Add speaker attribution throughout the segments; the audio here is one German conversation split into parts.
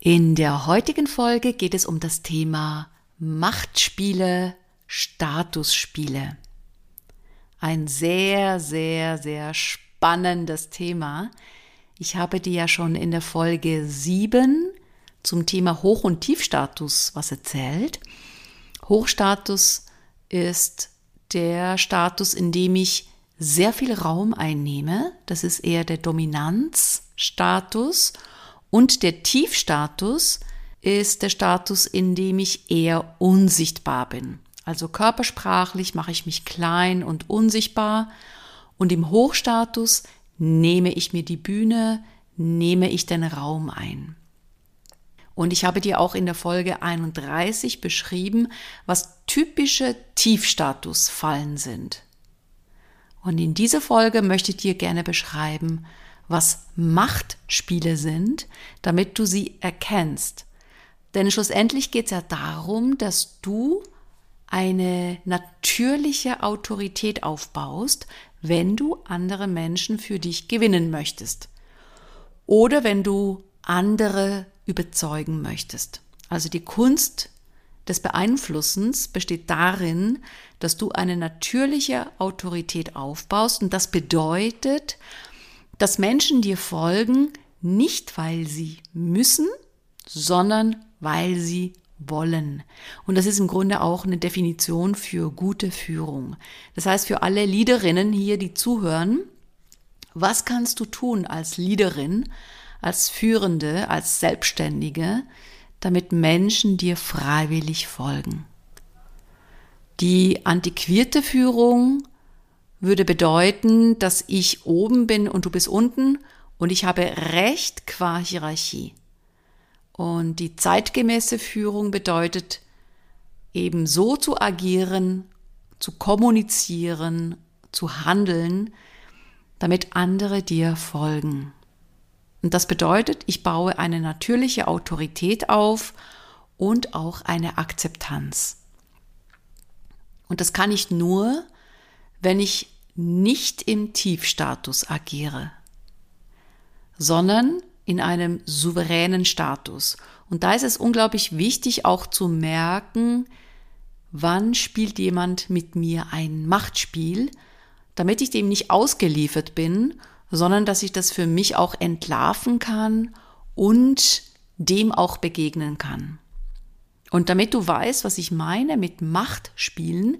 Speaker 1: In der heutigen Folge geht es um das Thema Machtspiele, Statusspiele. Ein sehr, sehr, sehr spannendes Thema. Ich habe dir ja schon in der Folge 7 zum Thema Hoch- und Tiefstatus was erzählt. Hochstatus ist der Status, in dem ich sehr viel Raum einnehme. Das ist eher der Dominanzstatus. Und der Tiefstatus ist der Status, in dem ich eher unsichtbar bin. Also körpersprachlich mache ich mich klein und unsichtbar. Und im Hochstatus nehme ich mir die Bühne, nehme ich den Raum ein. Und ich habe dir auch in der Folge 31 beschrieben, was typische Tiefstatusfallen sind. Und in dieser Folge möchte ich dir gerne beschreiben, was Machtspiele sind, damit du sie erkennst. Denn schlussendlich geht es ja darum, dass du eine natürliche Autorität aufbaust, wenn du andere Menschen für dich gewinnen möchtest. Oder wenn du andere überzeugen möchtest. Also die Kunst des Beeinflussens besteht darin, dass du eine natürliche Autorität aufbaust und das bedeutet, dass Menschen dir folgen, nicht weil sie müssen, sondern weil sie wollen. Und das ist im Grunde auch eine Definition für gute Führung. Das heißt, für alle Leaderinnen hier, die zuhören, was kannst du tun als Leaderin, als Führende, als Selbstständige, damit Menschen dir freiwillig folgen? Die antiquierte Führung würde bedeuten, dass ich oben bin und du bist unten und ich habe Recht qua Hierarchie. Und die zeitgemäße Führung bedeutet eben so zu agieren, zu kommunizieren, zu handeln, damit andere dir folgen. Und das bedeutet, ich baue eine natürliche Autorität auf und auch eine Akzeptanz. Und das kann ich nur, wenn ich nicht im Tiefstatus agiere, sondern in einem souveränen Status. Und da ist es unglaublich wichtig auch zu merken, wann spielt jemand mit mir ein Machtspiel, damit ich dem nicht ausgeliefert bin, sondern dass ich das für mich auch entlarven kann und dem auch begegnen kann. Und damit du weißt, was ich meine mit Machtspielen,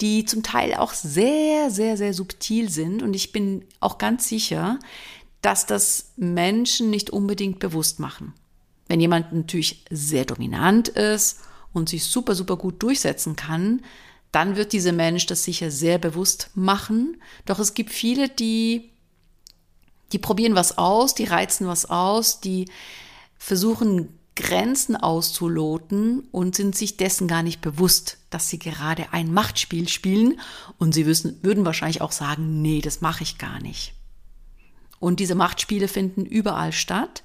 Speaker 1: die zum Teil auch sehr, sehr, sehr subtil sind. Und ich bin auch ganz sicher, dass das Menschen nicht unbedingt bewusst machen. Wenn jemand natürlich sehr dominant ist und sich super, super gut durchsetzen kann, dann wird dieser Mensch das sicher sehr bewusst machen. Doch es gibt viele, die, die probieren was aus, die reizen was aus, die versuchen Grenzen auszuloten und sind sich dessen gar nicht bewusst, dass sie gerade ein Machtspiel spielen und sie wissen, würden wahrscheinlich auch sagen, nee, das mache ich gar nicht. Und diese Machtspiele finden überall statt,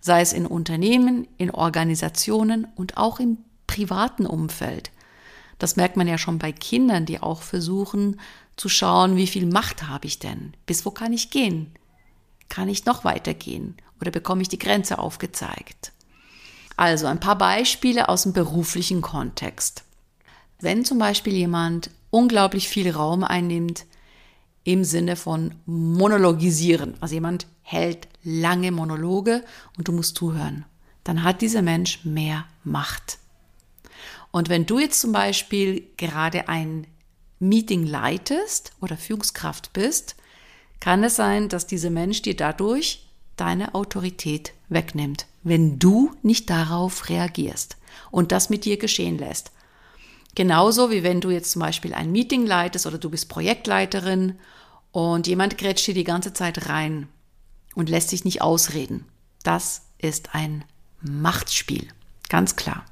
Speaker 1: sei es in Unternehmen, in Organisationen und auch im privaten Umfeld. Das merkt man ja schon bei Kindern, die auch versuchen zu schauen, wie viel Macht habe ich denn? Bis wo kann ich gehen? Kann ich noch weitergehen? Oder bekomme ich die Grenze aufgezeigt? Also ein paar Beispiele aus dem beruflichen Kontext. Wenn zum Beispiel jemand unglaublich viel Raum einnimmt im Sinne von monologisieren, also jemand hält lange Monologe und du musst zuhören, dann hat dieser Mensch mehr Macht. Und wenn du jetzt zum Beispiel gerade ein Meeting leitest oder Führungskraft bist, kann es sein, dass dieser Mensch dir dadurch deine Autorität wegnimmt, wenn du nicht darauf reagierst und das mit dir geschehen lässt. Genauso wie wenn du jetzt zum Beispiel ein Meeting leitest oder du bist Projektleiterin und jemand grätscht dir die ganze Zeit rein und lässt sich nicht ausreden. Das ist ein Machtspiel. Ganz klar.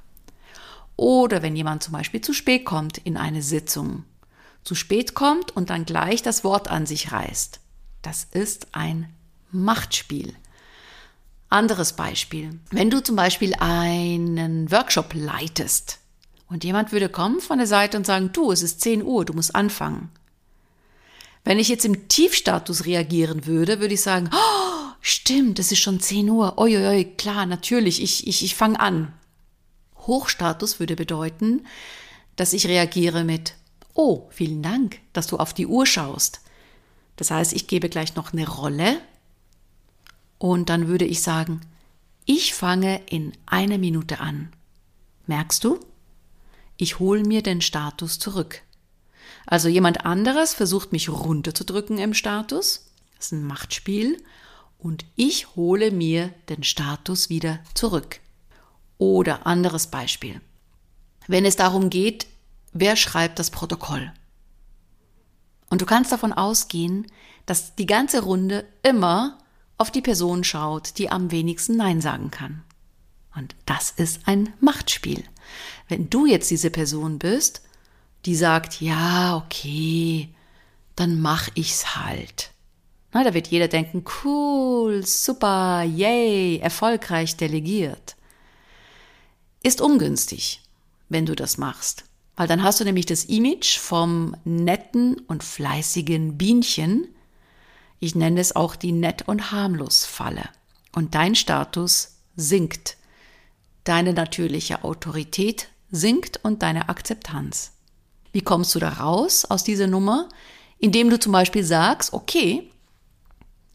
Speaker 1: Oder wenn jemand zum Beispiel zu spät kommt in eine Sitzung, zu spät kommt und dann gleich das Wort an sich reißt. Das ist ein Machtspiel. Anderes Beispiel. Wenn du zum Beispiel einen Workshop leitest und jemand würde kommen von der Seite und sagen, du, es ist 10 Uhr, du musst anfangen. Wenn ich jetzt im Tiefstatus reagieren würde, würde ich sagen, oh, stimmt, es ist schon 10 Uhr. Uiuiui, klar, natürlich, ich, ich, ich fange an. Hochstatus würde bedeuten, dass ich reagiere mit, oh, vielen Dank, dass du auf die Uhr schaust. Das heißt, ich gebe gleich noch eine Rolle und dann würde ich sagen, ich fange in einer Minute an. Merkst du? Ich hole mir den Status zurück. Also jemand anderes versucht mich runterzudrücken im Status. Das ist ein Machtspiel. Und ich hole mir den Status wieder zurück. Oder anderes Beispiel. Wenn es darum geht, wer schreibt das Protokoll? Und du kannst davon ausgehen, dass die ganze Runde immer auf die Person schaut, die am wenigsten Nein sagen kann. Und das ist ein Machtspiel. Wenn du jetzt diese Person bist, die sagt, ja, okay, dann mach ich's halt. Na, da wird jeder denken, cool, super, yay, erfolgreich delegiert. Ist ungünstig, wenn du das machst. Weil dann hast du nämlich das Image vom netten und fleißigen Bienchen, ich nenne es auch die Nett- und Harmlos-Falle. Und dein Status sinkt. Deine natürliche Autorität sinkt und deine Akzeptanz. Wie kommst du da raus aus dieser Nummer? Indem du zum Beispiel sagst, okay,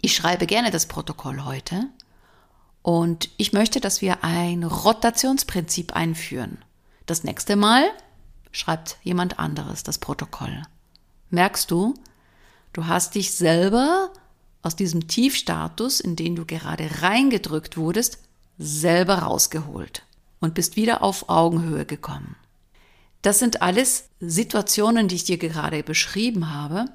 Speaker 1: ich schreibe gerne das Protokoll heute und ich möchte, dass wir ein Rotationsprinzip einführen. Das nächste Mal schreibt jemand anderes das Protokoll. Merkst du, Du hast dich selber aus diesem Tiefstatus, in den du gerade reingedrückt wurdest, selber rausgeholt und bist wieder auf Augenhöhe gekommen. Das sind alles Situationen, die ich dir gerade beschrieben habe.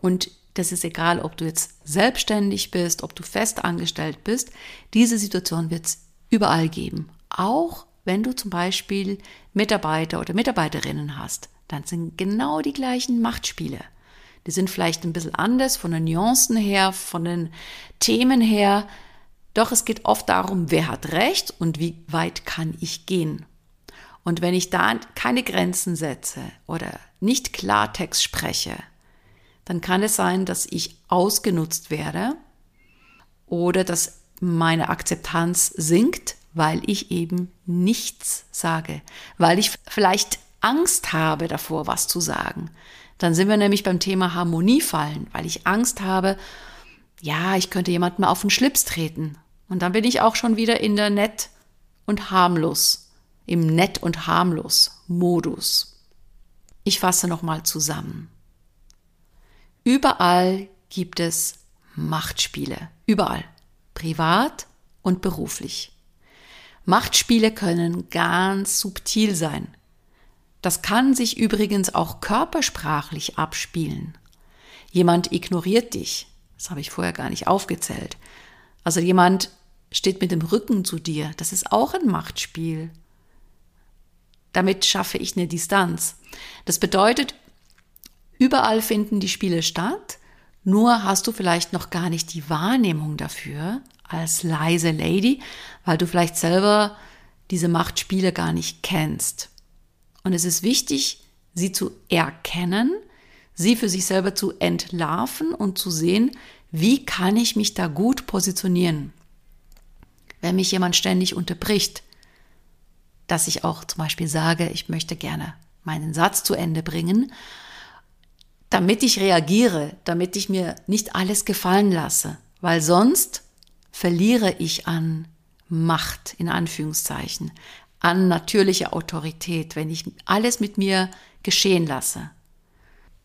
Speaker 1: Und das ist egal, ob du jetzt selbstständig bist, ob du fest angestellt bist. Diese Situation wird es überall geben. Auch wenn du zum Beispiel Mitarbeiter oder Mitarbeiterinnen hast, dann sind genau die gleichen Machtspiele. Die sind vielleicht ein bisschen anders von den Nuancen her, von den Themen her. Doch es geht oft darum, wer hat Recht und wie weit kann ich gehen. Und wenn ich da keine Grenzen setze oder nicht Klartext spreche, dann kann es sein, dass ich ausgenutzt werde oder dass meine Akzeptanz sinkt, weil ich eben nichts sage, weil ich vielleicht Angst habe davor, was zu sagen, dann sind wir nämlich beim Thema Harmonie fallen, weil ich Angst habe, ja, ich könnte jemandem auf den Schlips treten. Und dann bin ich auch schon wieder in der nett und harmlos, im nett und harmlos Modus. Ich fasse nochmal zusammen. Überall gibt es Machtspiele. Überall. Privat und beruflich. Machtspiele können ganz subtil sein. Das kann sich übrigens auch körpersprachlich abspielen. Jemand ignoriert dich. Das habe ich vorher gar nicht aufgezählt. Also jemand steht mit dem Rücken zu dir. Das ist auch ein Machtspiel. Damit schaffe ich eine Distanz. Das bedeutet, überall finden die Spiele statt, nur hast du vielleicht noch gar nicht die Wahrnehmung dafür als leise Lady, weil du vielleicht selber diese Machtspiele gar nicht kennst. Und es ist wichtig, sie zu erkennen, sie für sich selber zu entlarven und zu sehen, wie kann ich mich da gut positionieren. Wenn mich jemand ständig unterbricht, dass ich auch zum Beispiel sage, ich möchte gerne meinen Satz zu Ende bringen, damit ich reagiere, damit ich mir nicht alles gefallen lasse, weil sonst verliere ich an Macht in Anführungszeichen, an natürliche Autorität, wenn ich alles mit mir geschehen lasse.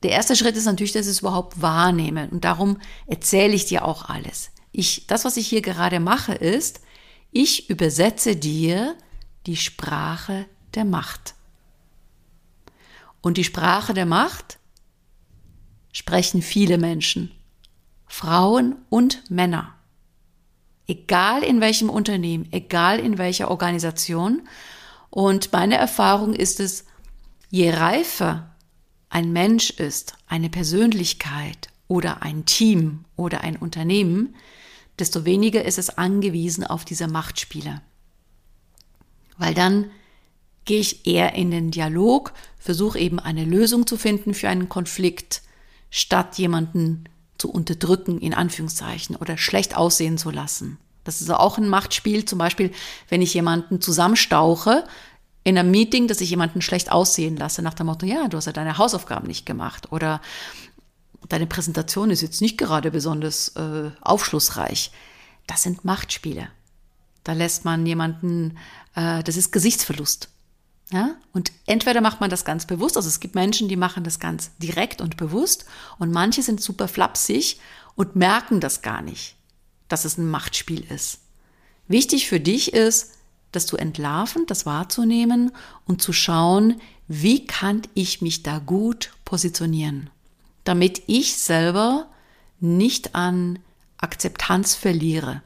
Speaker 1: Der erste Schritt ist natürlich, dass ich es überhaupt wahrnehme und darum erzähle ich dir auch alles. Ich, das, was ich hier gerade mache, ist, ich übersetze dir die Sprache der Macht. Und die Sprache der Macht sprechen viele Menschen, Frauen und Männer egal in welchem Unternehmen, egal in welcher Organisation. Und meine Erfahrung ist es, je reifer ein Mensch ist, eine Persönlichkeit oder ein Team oder ein Unternehmen, desto weniger ist es angewiesen auf diese Machtspiele. Weil dann gehe ich eher in den Dialog, versuche eben eine Lösung zu finden für einen Konflikt, statt jemanden zu unterdrücken, in Anführungszeichen, oder schlecht aussehen zu lassen. Das ist auch ein Machtspiel, zum Beispiel, wenn ich jemanden zusammenstauche in einem Meeting, dass ich jemanden schlecht aussehen lasse, nach dem Motto, ja, du hast ja deine Hausaufgaben nicht gemacht oder deine Präsentation ist jetzt nicht gerade besonders äh, aufschlussreich. Das sind Machtspiele. Da lässt man jemanden, äh, das ist Gesichtsverlust. Ja? Und entweder macht man das ganz bewusst, also es gibt Menschen, die machen das ganz direkt und bewusst und manche sind super flapsig und merken das gar nicht, dass es ein Machtspiel ist. Wichtig für dich ist, das zu entlarven, das wahrzunehmen und zu schauen, wie kann ich mich da gut positionieren, damit ich selber nicht an Akzeptanz verliere.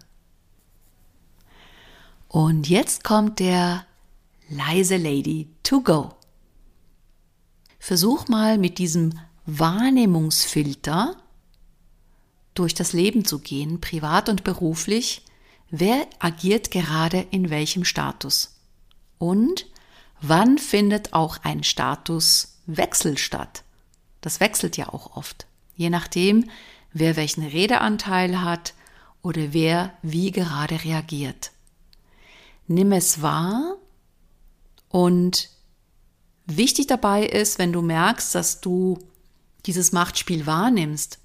Speaker 1: Und jetzt kommt der leise Lady to go. Versuch mal mit diesem Wahrnehmungsfilter durch das Leben zu gehen, privat und beruflich. Wer agiert gerade in welchem Status? Und wann findet auch ein Statuswechsel statt? Das wechselt ja auch oft, je nachdem, wer welchen Redeanteil hat oder wer wie gerade reagiert. Nimm es wahr und wichtig dabei ist, wenn du merkst, dass du dieses Machtspiel wahrnimmst,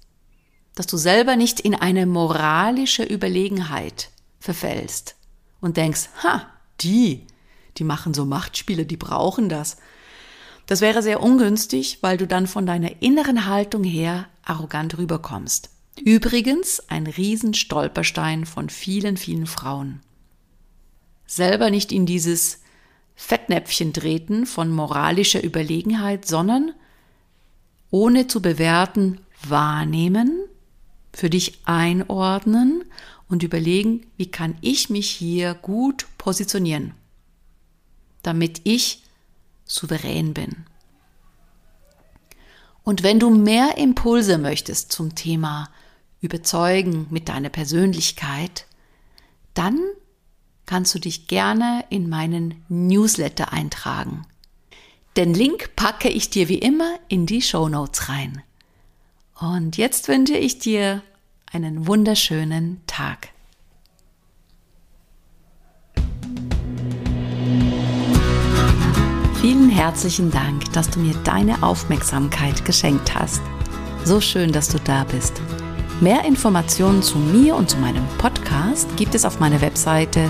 Speaker 1: dass du selber nicht in eine moralische Überlegenheit verfällst und denkst, ha, die, die machen so Machtspiele, die brauchen das. Das wäre sehr ungünstig, weil du dann von deiner inneren Haltung her arrogant rüberkommst. Übrigens ein Riesenstolperstein von vielen, vielen Frauen. Selber nicht in dieses Fettnäpfchen treten von moralischer Überlegenheit, sondern ohne zu bewerten, wahrnehmen, für dich einordnen und überlegen, wie kann ich mich hier gut positionieren, damit ich souverän bin. Und wenn du mehr Impulse möchtest zum Thema Überzeugen mit deiner Persönlichkeit, dann kannst du dich gerne in meinen Newsletter eintragen. Den Link packe ich dir wie immer in die Show Notes rein. Und jetzt wünsche ich dir einen wunderschönen Tag. Vielen herzlichen Dank, dass du mir deine Aufmerksamkeit geschenkt hast. So schön, dass du da bist. Mehr Informationen zu mir und zu meinem Podcast gibt es auf meiner Webseite